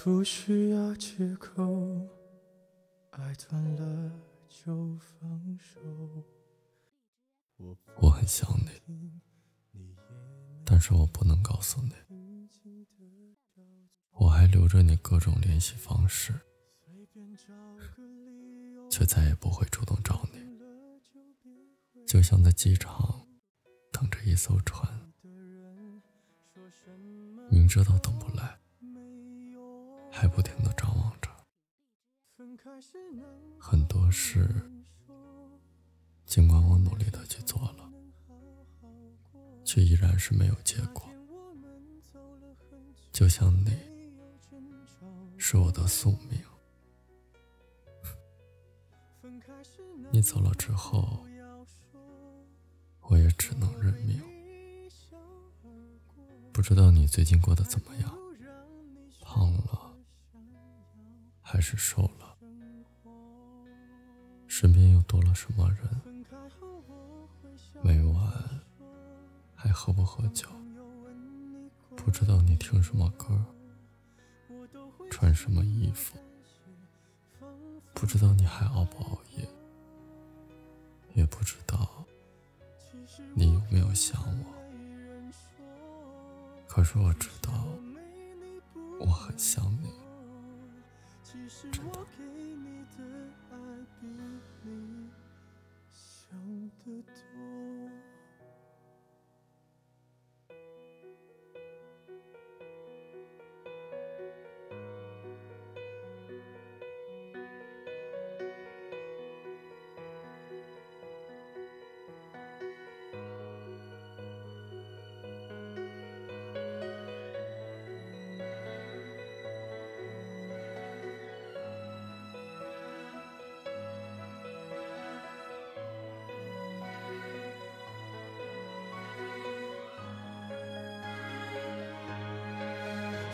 不需要借口，爱断了就放手。我很想你，但是我不能告诉你，我还留着你各种联系方式，却再也不会主动找你，就像在机场等着一艘船，明知道等不来。还不停的张望着，很多事，尽管我努力的去做了，却依然是没有结果。就像你，是我的宿命。你走了之后，我也只能认命。不知道你最近过得怎么样？还是瘦了，身边又多了什么人？每晚还喝不喝酒？不知道你听什么歌，穿什么衣服？不知道你还熬不熬夜？也不知道你有没有想我？可是我知道，我很想你。其实我给你的爱比你想的多。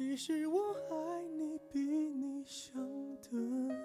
其实我爱你，比你想的。